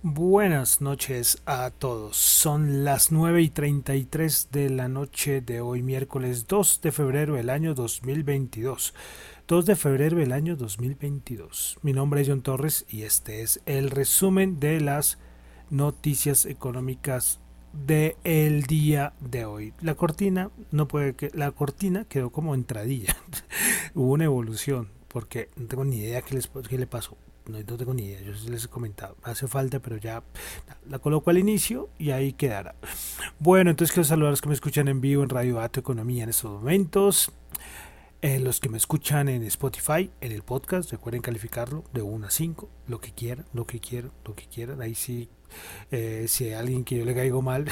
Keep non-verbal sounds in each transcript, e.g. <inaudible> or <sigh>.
Buenas noches a todos. Son las 9 y 33 de la noche de hoy, miércoles 2 de febrero del año 2022. 2 de febrero del año 2022. Mi nombre es John Torres y este es el resumen de las noticias económicas del el día de hoy. La cortina no puede que la cortina quedó como entradilla. <laughs> Hubo una evolución porque no tengo ni idea qué, les, qué le pasó no, tengo ni idea, yo les he comentado, hace falta, pero ya la coloco al inicio y ahí quedará. Bueno, entonces quiero saludar a los que me escuchan en vivo en Radio Dato Economía en estos momentos. En los que me escuchan en Spotify, en el podcast, recuerden calificarlo de 1 a 5, lo que quieran, lo que quieran, lo que quieran. Ahí sí, eh, si hay alguien que yo le caigo mal,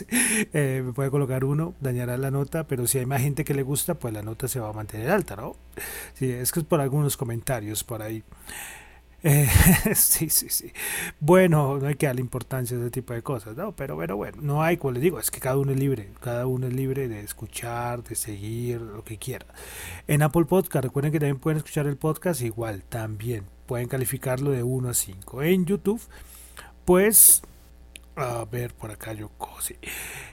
<laughs> eh, me puede colocar uno, dañará la nota, pero si hay más gente que le gusta, pues la nota se va a mantener alta, ¿no? Sí, es que es por algunos comentarios por ahí. Eh, <laughs> sí, sí, sí. Bueno, no hay que darle importancia a ese tipo de cosas, ¿no? Pero, bueno, bueno, no hay, como les digo, es que cada uno es libre, cada uno es libre de escuchar, de seguir, lo que quiera. En Apple Podcast, recuerden que también pueden escuchar el podcast igual, también pueden calificarlo de 1 a 5. En YouTube, pues a ver, por acá yo cosí.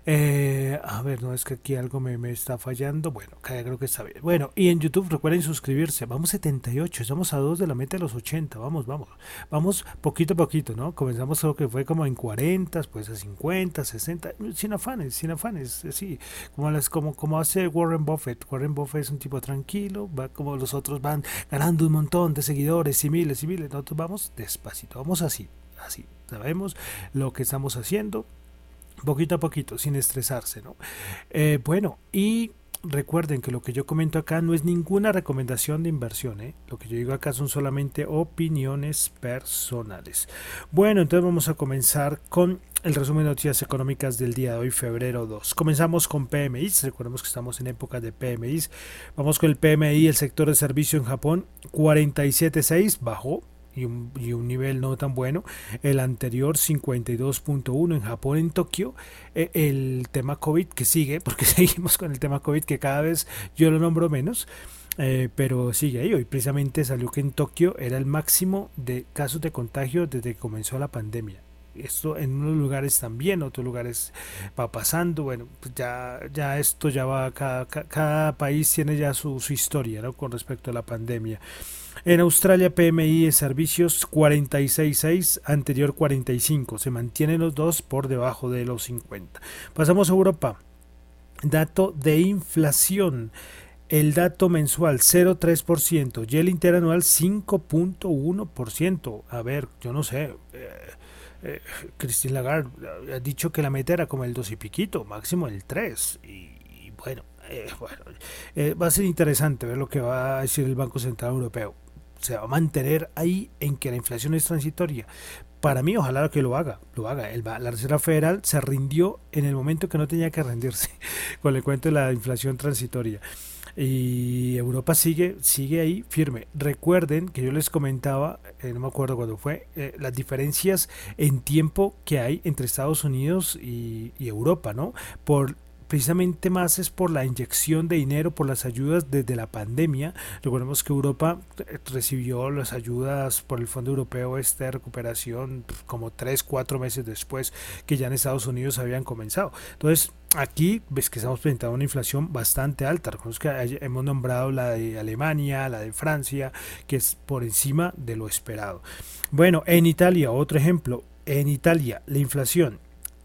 Eh, a ver, no es que aquí algo me, me, está fallando. Bueno, creo que está bien. Bueno, y en YouTube recuerden suscribirse. Vamos 78, estamos a dos de la meta de los 80. Vamos, vamos. Vamos poquito a poquito, ¿no? Comenzamos lo que fue como en 40, pues a 50, 60. Sin afanes, sin afanes. Sí, como, las, como, como hace Warren Buffett. Warren Buffett es un tipo tranquilo. Va como los otros van ganando un montón de seguidores y miles y miles. Nosotros vamos despacito. Vamos así, así sabemos lo que estamos haciendo poquito a poquito, sin estresarse, ¿no? Eh, bueno, y recuerden que lo que yo comento acá no es ninguna recomendación de inversión, ¿eh? lo que yo digo acá son solamente opiniones personales. Bueno, entonces vamos a comenzar con el resumen de noticias económicas del día de hoy, febrero 2. Comenzamos con PMI, recordemos que estamos en época de PMI. Vamos con el PMI, el sector de servicio en Japón, 47.6, bajó y un, nivel no tan bueno. El anterior 52.1 en Japón, en Tokio. E, el tema COVID que sigue, <laughs> porque seguimos con el tema COVID que cada vez yo lo nombro menos. Eh, pero sigue ahí. Hoy precisamente salió que en Tokio era el máximo de casos de contagio desde que comenzó la pandemia esto en unos lugares también, otros lugares va pasando, bueno, pues ya, ya esto ya va, cada, cada país tiene ya su, su historia ¿no? con respecto a la pandemia. En Australia PMI de servicios 46.6, anterior 45, se mantienen los dos por debajo de los 50. Pasamos a Europa. Dato de inflación. El dato mensual 0,3% y el interanual 5.1%. A ver, yo no sé. Eh, eh, Christine Lagarde ha dicho que la meta era como el 2 y piquito, máximo el 3. Y, bueno, eh, bueno eh, va a ser interesante ver lo que va a decir el Banco Central Europeo. Se va a mantener ahí en que la inflación es transitoria. Para mí, ojalá que lo haga, lo haga. El, la Reserva Federal se rindió en el momento que no tenía que rendirse <laughs> con el cuento de la inflación transitoria y Europa sigue, sigue ahí firme. Recuerden que yo les comentaba, eh, no me acuerdo cuándo fue, eh, las diferencias en tiempo que hay entre Estados Unidos y, y Europa, ¿no? Por precisamente más es por la inyección de dinero, por las ayudas desde la pandemia. Recordemos que Europa eh, recibió las ayudas por el Fondo Europeo este de recuperación como tres, cuatro meses después que ya en Estados Unidos habían comenzado. Entonces, aquí ves que estamos presentando una inflación bastante alta. Recordemos que hemos nombrado la de Alemania, la de Francia, que es por encima de lo esperado. Bueno, en Italia, otro ejemplo. En Italia, la inflación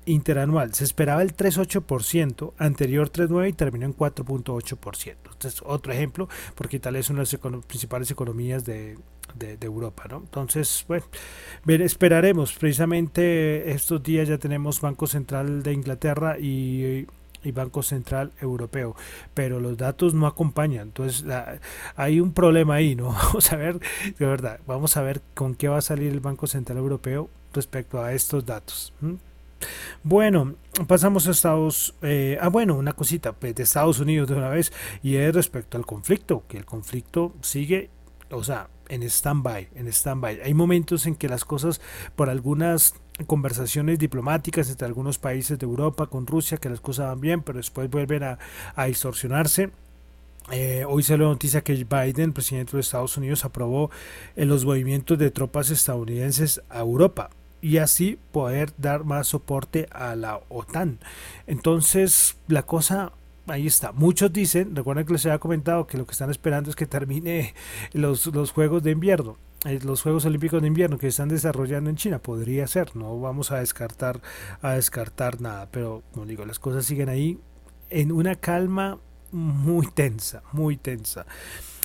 interanual se esperaba el 3,8%, anterior 3,9% y terminó en 4,8%. Este otro ejemplo, porque Italia es una de las principales economías de, Europa. ¿no? Entonces, bueno, esperaremos. Precisamente estos días ya tenemos Banco Central de Inglaterra y Banco Central Europeo, pero los datos no acompañan. Entonces hay un problema ahí, ¿no? <laughs> Vamos a ver, de verdad, vamos a ver con qué va a salir el Banco Central Europeo respecto a estos datos. Bueno, pasamos a Estados eh, ah, bueno, una cosita pues, de Estados Unidos de una vez y es respecto al conflicto, que el conflicto sigue, o sea, en stand-by, en stand-by. Hay momentos en que las cosas, por algunas conversaciones diplomáticas entre algunos países de Europa con Rusia, que las cosas van bien, pero después vuelven a, distorsionarse. Eh, hoy se la noticia que Biden, presidente de Estados Unidos, aprobó eh, los movimientos de tropas estadounidenses a Europa y así poder dar más soporte a la OTAN. Entonces, la cosa ahí está. Muchos dicen, recuerden que les había comentado que lo que están esperando es que termine los, los Juegos de Invierno. Eh, los Juegos Olímpicos de Invierno que están desarrollando en China podría ser, no vamos a descartar a descartar nada, pero como digo, las cosas siguen ahí en una calma muy tensa, muy tensa.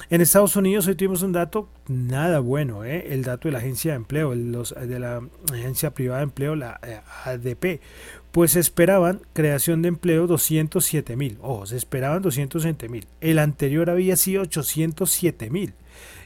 En Estados Unidos hoy tuvimos un dato nada bueno, ¿eh? el dato de la agencia de empleo, los, de la agencia privada de empleo, la eh, ADP, pues esperaban creación de empleo 207 mil, ojo, se esperaban 207 mil, el anterior había sido 807 mil.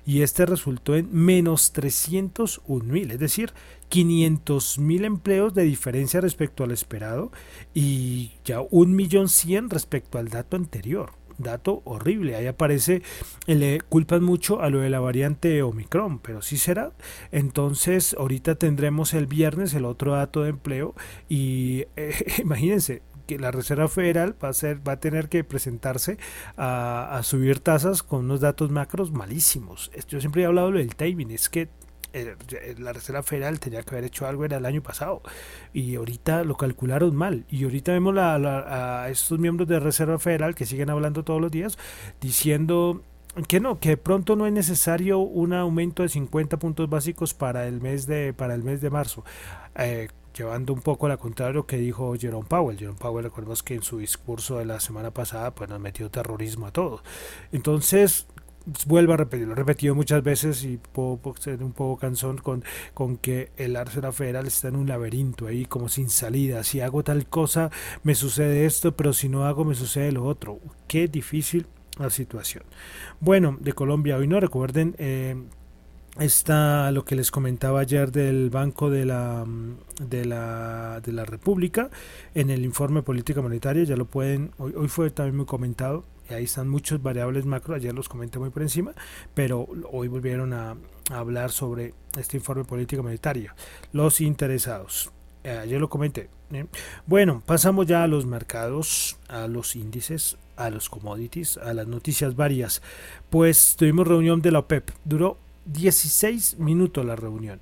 Y este resultó en menos 301 mil, es decir, 500 mil empleos de diferencia respecto al esperado y ya un millón cien respecto al dato anterior dato horrible. Ahí aparece, le culpan mucho a lo de la variante Omicron, pero sí será. Entonces, ahorita tendremos el viernes el otro dato de empleo y eh, <laughs> imagínense, la Reserva Federal va a, ser, va a tener que presentarse a, subir tasas con unos datos macros malísimos. Yo siempre he hablado del timing, es que eh, la Reserva Federal tenía que haber hecho algo era el año pasado y ahorita lo calcularon mal y ahorita vemos a estos miembros de la Reserva Federal que siguen hablando todos los días diciendo que no, que pronto no es necesario un aumento de 50 puntos básicos para el mes de para el mes de marzo. Eh, llevando un poco a la contrario lo que dijo Jerome Powell. Jerome Powell, recordemos que en su discurso de la semana pasada, pues nos metió terrorismo a todos. Entonces, vuelvo a repetir, lo he repetido muchas veces y puedo, ser un poco cansón con, con que el Arsenal Federal está en un laberinto ahí como sin salida. Si hago tal cosa, me sucede esto, pero si no hago, me sucede lo otro. Qué difícil la situación. Bueno, de Colombia hoy no recuerden. Eh, está lo que les comentaba ayer del Banco de la, de la, de la República en el informe política monetaria, ya lo pueden, hoy, hoy fue también muy comentado, ahí están muchos variables macro, ayer los comenté muy por encima, pero hoy volvieron a, hablar sobre este informe política monetaria, los interesados. Eh, ayer lo comenté. ¿eh? Bueno, pasamos ya a los mercados, a los índices, a los commodities, a las noticias varias. Pues tuvimos reunión de la OPEP, duró 16 minutos la reunión.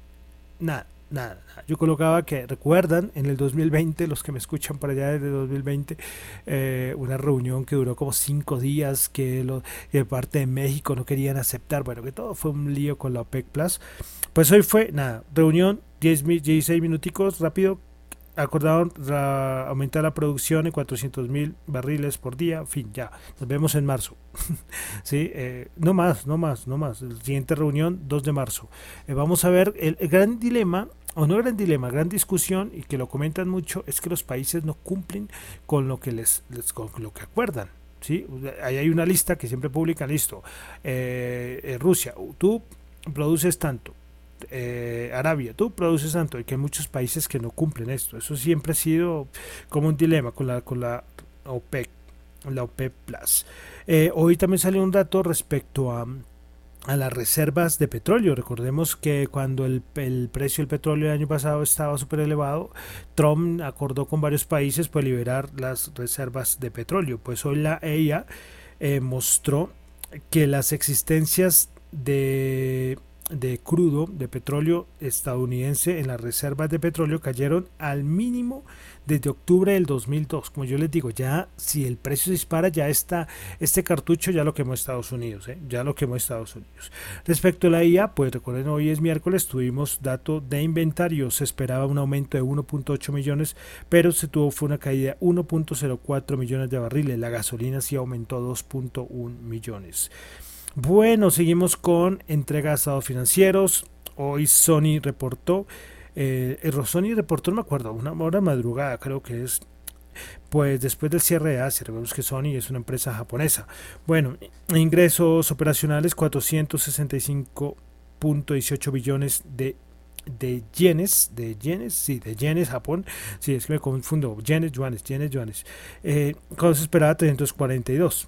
Nada, nada, Yo colocaba que recuerdan en el 2020, los que me escuchan para allá desde 2020, eh, una reunión que duró como 5 días, que, de parte de México no querían aceptar, bueno, que todo fue un lío con la OPEC Plus. Pues hoy fue, nada, reunión, 10, 16 minuticos, rápido, acordaron aumentar la producción en 400 mil barriles por día. En fin, ya, nos vemos en marzo. <laughs> sí, eh, no más, no más, no más. La siguiente reunión, 2 de marzo. Eh, vamos a ver el, gran dilema. O no gran dilema, gran discusión y que lo comentan mucho es que los países no cumplen con lo que les, con lo que acuerdan. ¿sí? Ahí hay una lista que siempre publican, listo. Eh, Rusia, tú produces tanto, eh, Arabia, tú produces tanto y que hay muchos países que no cumplen esto. Eso siempre ha sido como un dilema con la, con la OPEC, la OPEC Plus. Eh, hoy también salió un dato respecto a, a las reservas de petróleo. Recordemos que cuando el, el precio del petróleo el año pasado estaba súper elevado, Trump acordó con varios países para liberar las reservas de petróleo. Pues hoy la EIA eh, mostró que las existencias de de crudo, de petróleo estadounidense en las reservas de petróleo cayeron al mínimo desde octubre del 2002. Como yo les digo, ya si el precio se dispara, ya está este cartucho, ya lo quemó Estados Unidos, ¿eh? ya lo quemó Estados Unidos. Respecto a la IA, pues recuerden, hoy es miércoles, tuvimos dato de inventario, se esperaba un aumento de 1.8 millones, pero se tuvo fue una caída de 1.04 millones de barriles. La gasolina sí aumentó 2.1 millones. Bueno, seguimos con entrega de estados financieros. Hoy Sony reportó, eh, Sony reportó, no me acuerdo, una hora madrugada creo que es, pues después del cierre de Asia, vemos que Sony es una empresa japonesa. Bueno, ingresos operacionales 465.18 billones de de yenes, de yenes, sí, de yenes, Japón, sí, es que me confundo, yenes, yuanes, yenes, yuanes, eh, cuando se esperaba 342.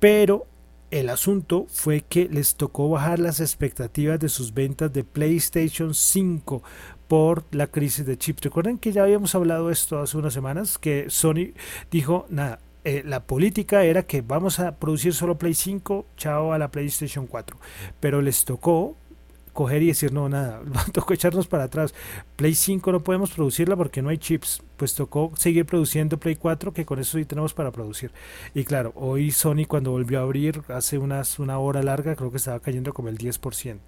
Pero el asunto fue que les tocó bajar las expectativas de sus ventas de PlayStation 5 por la crisis de chips. Recuerden que ya habíamos hablado esto hace unas semanas, que Sony dijo, nada, eh, la política era que vamos a producir solo Play 5, chao a la PlayStation 4. Pero les tocó coger y decir, no, nada, <laughs> tocó echarnos para atrás. Play 5 no podemos producirla porque no hay chips. Pues tocó seguir produciendo Play 4, que con eso sí tenemos para producir. Y claro, hoy Sony cuando volvió a abrir hace unas, una hora larga, creo que estaba cayendo como el 10%.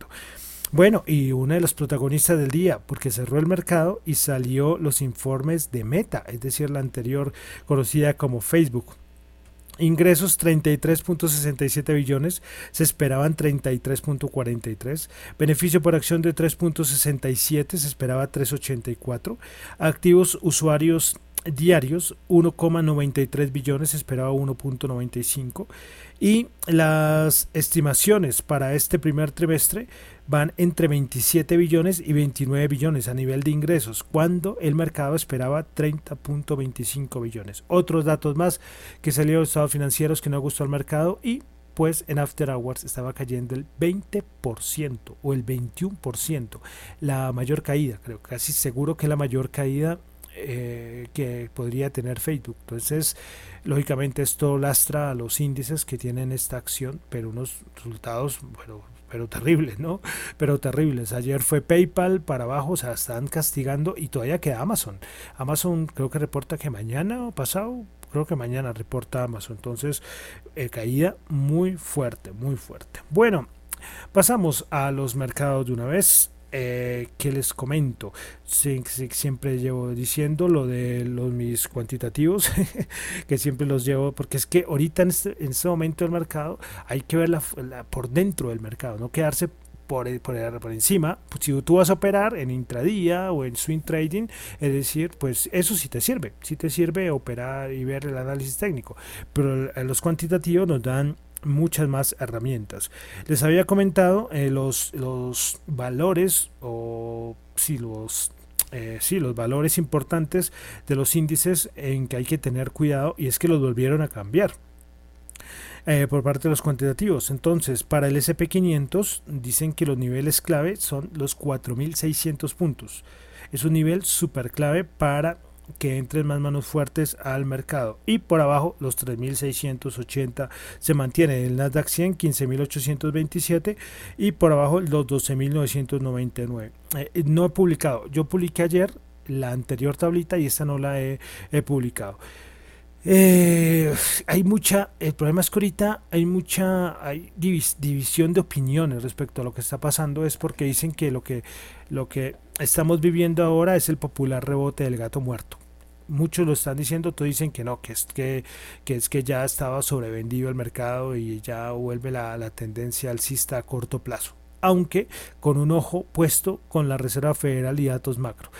Bueno, y una de los protagonistas del día, porque cerró el mercado y salió los informes de Meta, es decir, la anterior conocida como Facebook. Ingresos 33.67 billones, se esperaban 33.43. Beneficio por acción de 3.67, se esperaba 3.84. Activos usuarios diarios 1,93 billones, se esperaba 1.95 y las estimaciones para este primer trimestre van entre 27 billones y 29 billones a nivel de ingresos, cuando el mercado esperaba 30.25 billones. Otros datos más que salieron de estados financieros que no gustó al mercado y pues en After Hours estaba cayendo el 20% o el 21%, la mayor caída, creo casi seguro que la mayor caída eh, que podría tener Facebook. Entonces, lógicamente esto lastra a los índices que tienen esta acción, pero unos resultados, bueno, pero terribles, ¿no? Pero terribles. Ayer fue PayPal para abajo, o sea, están castigando y todavía queda Amazon. Amazon creo que reporta que mañana o pasado, creo que mañana reporta Amazon. Entonces, eh, caída muy fuerte, muy fuerte. Bueno, pasamos a los mercados de una vez eh, que les comento siempre llevo diciendo lo de los mis cuantitativos <laughs> que siempre los llevo porque es que ahorita en este, en este momento del mercado hay que ver por dentro del mercado no quedarse por, por, encima, pues si tú vas a operar en intradía o en swing trading, es decir, pues eso sí te sirve, sí te sirve operar y ver el análisis técnico, pero los cuantitativos nos dan muchas más herramientas. Les había comentado eh, los, los valores o si los eh, los valores importantes de los índices en que hay que tener cuidado y es que los volvieron a cambiar. Eh, por parte de los cuantitativos. Entonces, para el SP500 dicen que los niveles clave son los 4.600 puntos. Es un nivel súper clave para que entren más manos fuertes al mercado. Y por abajo los 3.680 se mantienen. El Nasdaq 100 15.827 y por abajo los 12.999. Eh, no he publicado. Yo publiqué ayer la anterior tablita y esta no la he, publicado. Eh, hay mucha, el problema es que ahorita hay mucha hay división de opiniones respecto a lo que está pasando, es porque dicen que lo que lo que estamos viviendo ahora es el popular rebote del gato muerto. Muchos lo están diciendo, todos dicen que no, que es que, que es que ya estaba sobrevendido el mercado y ya vuelve la, la tendencia alcista a corto plazo. Aunque con un ojo puesto con la Reserva Federal y datos macro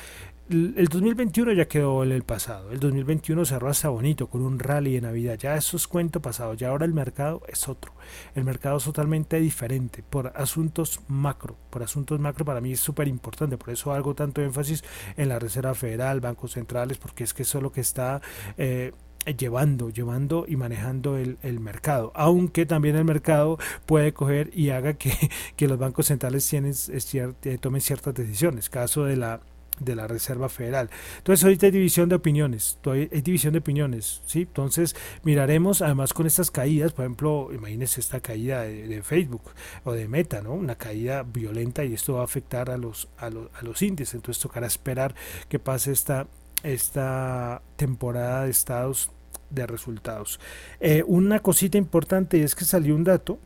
el 2021 ya quedó en el pasado. El 2021 cerró hasta bonito con un rally de Navidad. Ya eso es cuento pasado. Ya ahora el mercado es otro. El mercado es totalmente diferente por asuntos macro. Por asuntos macro para mí es súper importante. Por eso hago tanto énfasis en la Reserva Federal, bancos centrales, porque es que eso es lo que está... Eh, llevando, llevando y manejando el, mercado. Aunque también el mercado puede coger y haga que, <laughs> los bancos centrales tienen, eh, tomen ciertas decisiones. Caso de la de la Reserva Federal. Entonces ahorita hay división de opiniones, hay división de opiniones, ¿sí? Entonces miraremos además con estas caídas, por ejemplo, imagínense esta caída de, Facebook o de Meta, ¿no? Una caída violenta y esto va a afectar a los, a los, a los índices, entonces tocará esperar que pase esta, esta temporada de estados de resultados. Eh, una cosita importante es que salió un dato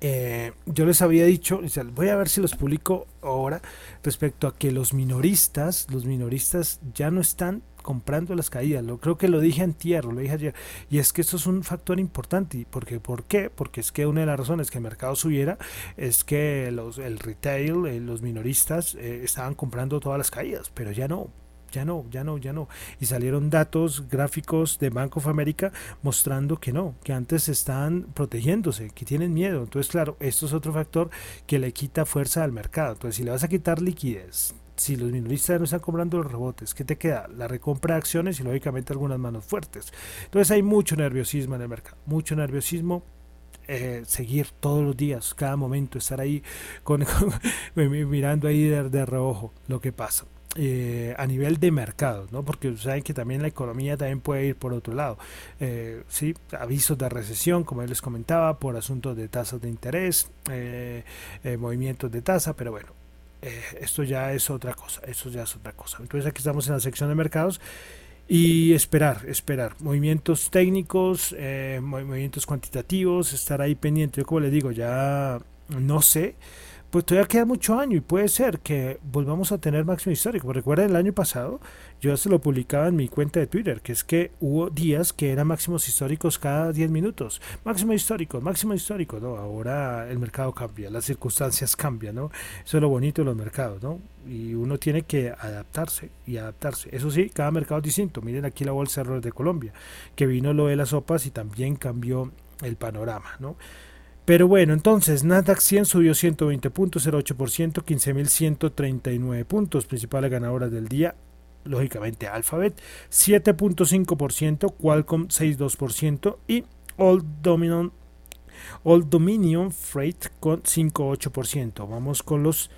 eh, yo les había dicho, voy a ver si los publico ahora, respecto a que los minoristas, los minoristas ya no están comprando las caídas. Lo, creo que lo dije antier, lo dije ayer. Y es que esto es un factor importante. Porque, ¿Por qué? Porque es que una de las razones que el mercado subiera es que los, el retail, eh, los minoristas, eh, estaban comprando todas las caídas, pero ya no ya no, ya no, ya no. Y salieron datos gráficos de Bank of America mostrando que no, que antes están protegiéndose, que tienen miedo. Entonces, claro, esto es otro factor que le quita fuerza al mercado. Entonces, si le vas a quitar liquidez, si los minoristas no están comprando los rebotes, ¿qué te queda? La recompra de acciones y lógicamente algunas manos fuertes. Entonces hay mucho nerviosismo en el mercado, mucho nerviosismo. Eh, seguir todos los días, cada momento, estar ahí con, <laughs> mirando ahí de, de reojo lo que pasa. Eh, a nivel de mercado, ¿no? porque saben que también la economía también puede ir por otro lado. Eh, ¿sí? Avisos de recesión, como les comentaba, por asuntos de tasas de interés, eh, movimientos de tasa, pero bueno, esto ya es otra cosa, eso ya es otra cosa. Entonces aquí estamos en la sección de mercados y esperar, esperar. Movimientos técnicos, movimientos cuantitativos, estar ahí pendiente. Yo como les digo, ya no sé pues todavía queda mucho año y puede ser que volvamos a tener máximo histórico. Recuerden el año pasado, yo se lo publicaba en mi cuenta de Twitter, que es que hubo días que eran máximos históricos cada 10 minutos. Máximo histórico, máximo histórico, ¿no? Ahora el mercado cambia, las circunstancias cambian, ¿no? Eso es lo bonito de los mercados, ¿no? Y uno tiene que adaptarse y adaptarse. Eso sí, cada mercado es distinto. Miren aquí la Bolsa de Colombia, que vino lo de las sopas y también cambió el panorama, ¿no? Pero bueno, entonces Nasdaq 100 subió 120 puntos, 0,8%, 15.139 puntos, principales ganadoras del día. Lógicamente Alphabet 7.5%, Qualcomm 6.2% y Old Dominion, Dominion Freight con 5.8%. Vamos con los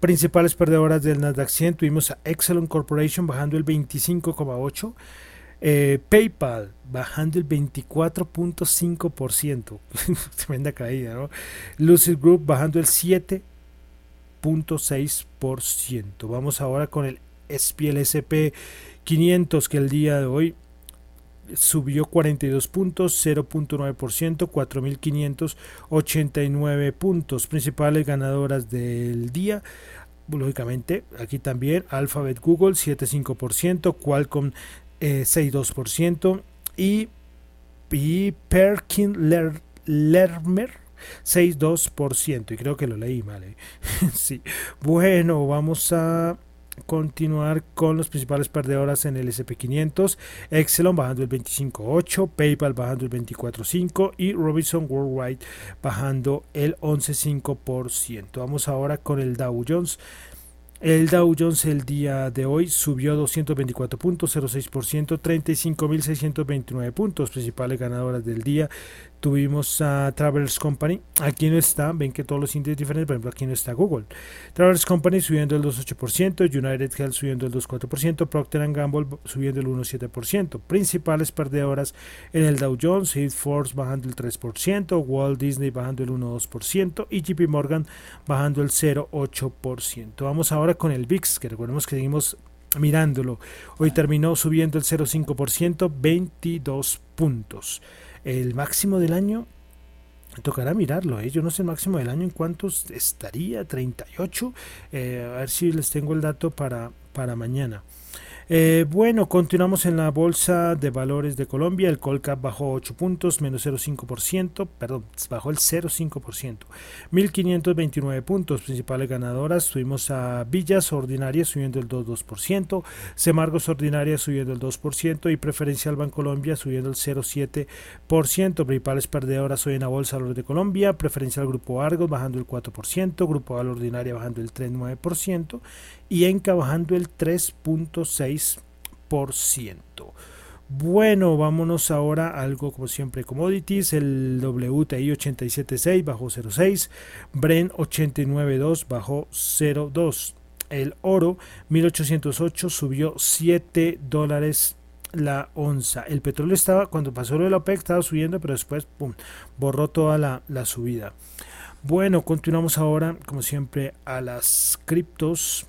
principales perdedoras del Nasdaq 100. Tuvimos a Excellent Corporation bajando el 25.8%. Eh, PayPal bajando el 24.5%. <laughs> Tremenda caída, ¿no? Lucid Group bajando el 7.6%. Vamos ahora con el SPLSP 500 que el día de hoy subió 42 puntos, 0.9%, 4.589 puntos. Principales ganadoras del día. Lógicamente, aquí también Alphabet Google 7.5%, Qualcomm 6,2%. Y, Perkin Lermer 6,2%. Y creo que lo leí mal. ¿eh? <laughs> sí. Bueno, vamos a continuar con los principales perdedoras en el SP500. Exelon bajando el 25.8, PayPal bajando el 24.5 y Robinson Worldwide bajando el 11.5%. Vamos ahora con el Dow Jones el Dow Jones el día de hoy subió 224 puntos, 0,6%, 35.629 puntos. Principales ganadoras del día tuvimos a Travelers Company. Aquí no está, ven que todos los índices diferentes, por ejemplo, aquí no está Google. Travelers Company subiendo el 2,8%, United Health subiendo el 2,4%, Procter Gamble subiendo el 1,7%. Principales perdedoras en el Dow Jones, Force bajando el 3%, Walt Disney bajando el 1,2% y JP Morgan bajando el 0,8%. Vamos ahora con el VIX, que recordemos que seguimos mirándolo. Hoy terminó subiendo el 0,5%, 22 puntos. El máximo del año, tocará mirarlo, ¿eh? yo no sé el máximo del año en cuántos estaría, 38, eh, a ver si les tengo el dato para, para mañana. Eh, bueno, continuamos en la Bolsa de Valores de Colombia. El Colcap bajó 8 puntos, menos 0,5%, perdón, bajó el 0,5%. 1.529 puntos, principales ganadoras. Tuvimos a Villas Ordinarias subiendo el 2,2%, Semargos Ordinarias subiendo el 2% y Preferencial Bancolombia subiendo el 0,7%. Principales perdedoras hoy en la Bolsa de Valores de Colombia. Preferencial Grupo Argos bajando el 4%, Grupo Val Ordinaria bajando el 3,9% y Enca bajando el 3.6%. Bueno, vámonos ahora a algo como siempre commodities, el WTI 87.6 bajó 0.6, Bren 89.2 bajó 0.2. El oro 1808 subió 7 dólares la onza. El petróleo estaba, cuando pasó lo de la OPEC, estaba subiendo, pero después, borró toda la subida. Bueno, continuamos ahora, como siempre, a las criptos.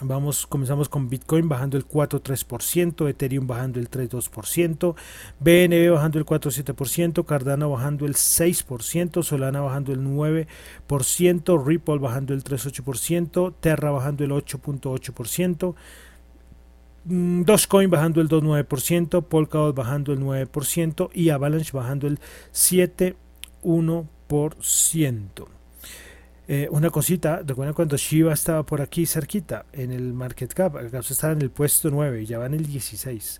Vamos, comenzamos con Bitcoin bajando el 4,3%, Ethereum bajando el 3,2%, BNB bajando el 4,7%, Cardano bajando el 6%, Solana bajando el 9%, Ripple bajando el 3,8%, Terra bajando el 8,8%, mm, Dogecoin bajando el 2,9%, Polkadot bajando el 9% y Avalanche bajando el 7,1%. Eh, una cosita, recuerden cuando Shiba estaba por aquí cerquita en el market cap, acá estaba en el puesto 9 y ya va en el 16.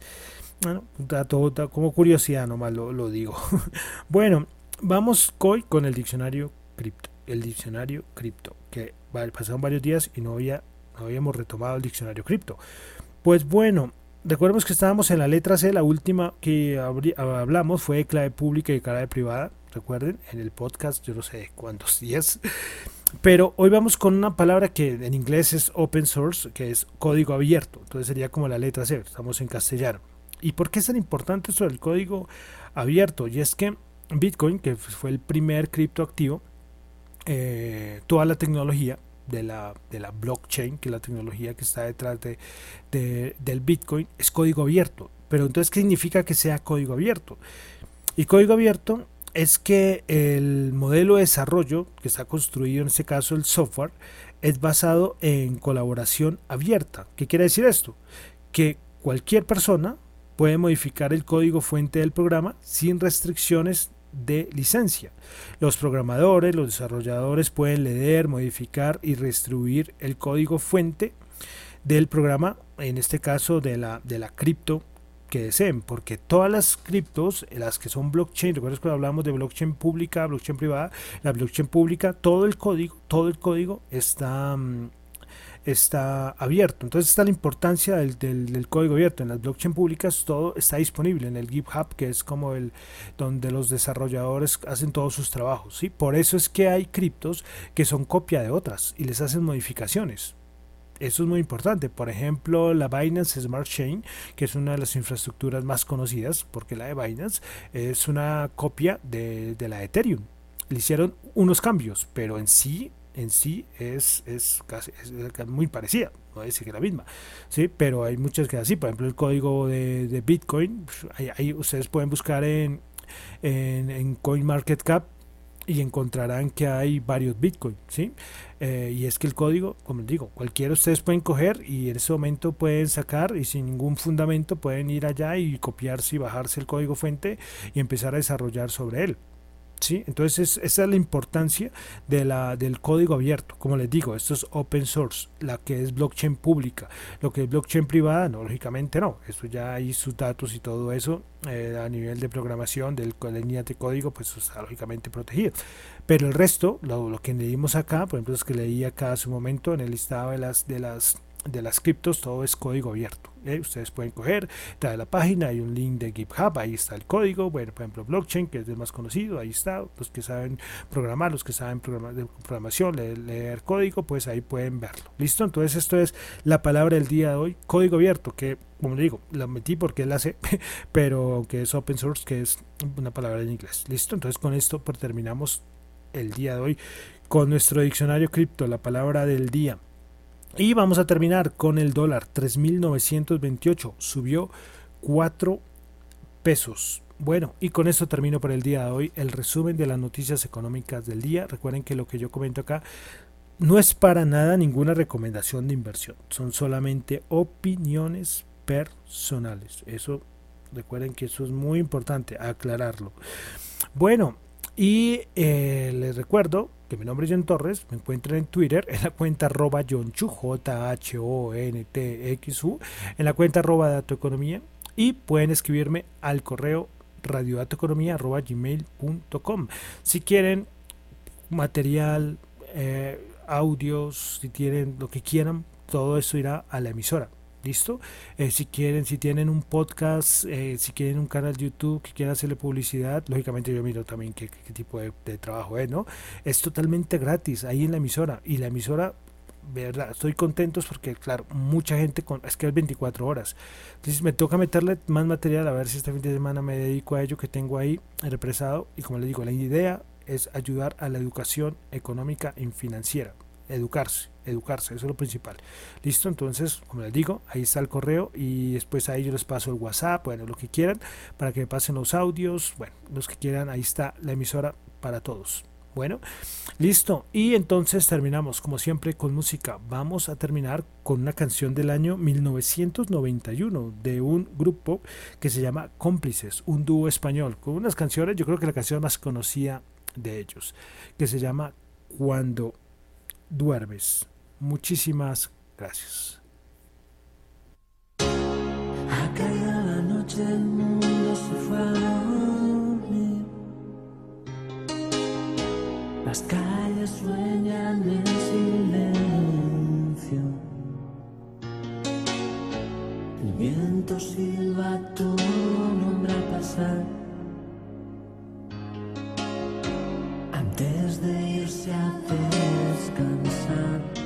Bueno, dato, como curiosidad nomás lo, lo digo. <laughs> bueno, vamos hoy con el diccionario cripto. El diccionario cripto, que pasaron varios días y no, había, no habíamos retomado el diccionario cripto. Pues bueno, Recordemos que estábamos en la letra C, la última que hablamos fue clave pública y clave privada. Recuerden, en el podcast, yo no sé cuántos <laughs> días. Pero hoy vamos con una palabra que en inglés es open source, que es código abierto. Entonces sería como la letra C, estamos en castellano. ¿Y por qué es tan importante eso del código abierto? Y es que Bitcoin, que fue el primer criptoactivo, eh, toda la tecnología de la, de la blockchain, que es la tecnología que está detrás de, del Bitcoin, es código abierto. Pero entonces, ¿qué significa que sea código abierto? Y código abierto es que el modelo de desarrollo que está construido, en este caso el software, es basado en colaboración abierta. ¿Qué quiere decir esto? Que cualquier persona puede modificar el código fuente del programa sin restricciones de licencia. Los programadores, los desarrolladores pueden leer, modificar y redistribuir el código fuente del programa, en este caso de la, de la cripto que deseen, porque todas las criptos, las que son blockchain, recuerdas que hablamos de blockchain pública, blockchain privada, la blockchain pública, todo el código, todo el código está, mm, está abierto. Entonces está la importancia del, del, código abierto. En las blockchain públicas todo está disponible en el GitHub, que es como el donde los desarrolladores hacen todos sus trabajos. ¿sí? Por eso es que hay criptos que son copia de otras y les hacen modificaciones. Eso es muy importante. Por ejemplo, la Binance Smart Chain, que es una de las infraestructuras más conocidas, porque la de Binance es una copia de, la de Ethereum. Le hicieron unos cambios, pero en sí en sí es, es casi muy parecida, no decir que la misma, ¿sí? pero hay muchas que así, por ejemplo el código de, Bitcoin, pues, ahí, ustedes pueden buscar en, en, en CoinMarketCap y encontrarán que hay varios Bitcoin, ¿sí? Eh, y es que el código, como les digo, cualquiera ustedes pueden coger y en ese momento pueden sacar y sin ningún fundamento pueden ir allá y copiarse y bajarse el código fuente y empezar a desarrollar sobre él. ¿Sí? Entonces esa es la importancia de la, del código abierto. Como les digo, esto es open source, la que es blockchain pública. Lo que es blockchain privada, no, lógicamente no. Esto ya hay sus datos y todo eso eh, a nivel de programación del línea de código, pues está lógicamente protegido. Pero el resto, lo, lo que leímos acá, por ejemplo, es que leí acá hace un momento en el listado de las, de las de las criptos todo es código abierto. ¿eh? Ustedes pueden coger, de la página, hay un link de GitHub, ahí está el código. Bueno, por ejemplo, blockchain, que es el más conocido, ahí está. Los que saben programar, los que saben programar, programación, leer, código, pues ahí pueden verlo. ¿Listo? Entonces, esto es la palabra del día de hoy, código abierto, que, como digo, la metí porque la sé, <laughs> pero que es open source, que es una palabra en inglés. ¿Listo? Entonces, con esto pues, terminamos el día de hoy con nuestro diccionario cripto, la palabra del día. Y vamos a terminar con el dólar, 3.928, subió 4 pesos. Bueno, y con esto termino por el día de hoy el resumen de las noticias económicas del día. Recuerden que lo que yo comento acá no es para nada ninguna recomendación de inversión, son solamente opiniones personales. Eso, recuerden que eso es muy importante aclararlo. Bueno, y eh, les recuerdo que mi nombre es John Torres, me encuentran en Twitter en la cuenta arroba Chu, J-H-O-N-T-X-U, en la cuenta arroba Datoeconomía y pueden escribirme al correo radiodatoeconomía.gmail.com si quieren material, eh, audios, si tienen lo que quieran, todo eso irá a la emisora. ¿Listo? Eh, si quieren, si tienen un podcast, eh, si quieren un canal de YouTube que quieran hacerle publicidad, lógicamente yo miro también qué, tipo de, trabajo es, ¿no? Es totalmente gratis ahí en la emisora y la emisora verdad, estoy contentos porque, claro, mucha gente, con, es que es 24 horas. Entonces me toca meterle más material a ver si este fin de semana me dedico a ello que tengo ahí represado. Y como les digo, la idea es ayudar a la educación económica y financiera. Educarse, educarse, eso es lo principal. Listo, entonces, como les digo, ahí está el correo y después ahí yo les paso el WhatsApp, bueno, lo que quieran, para que me pasen los audios, bueno, los que quieran, ahí está la emisora para todos. Bueno, listo. Y entonces terminamos, como siempre, con música. Vamos a terminar con una canción del año 1991 de un grupo que se llama Cómplices, un dúo español, con unas canciones, yo creo que la canción más conocida de ellos, que se llama Cuando duermes. Muchísimas gracias. la noche, el mundo se fue Las calles sueñan en silencio. El viento silba tu nombre al pasar. Antes de irse a descansar.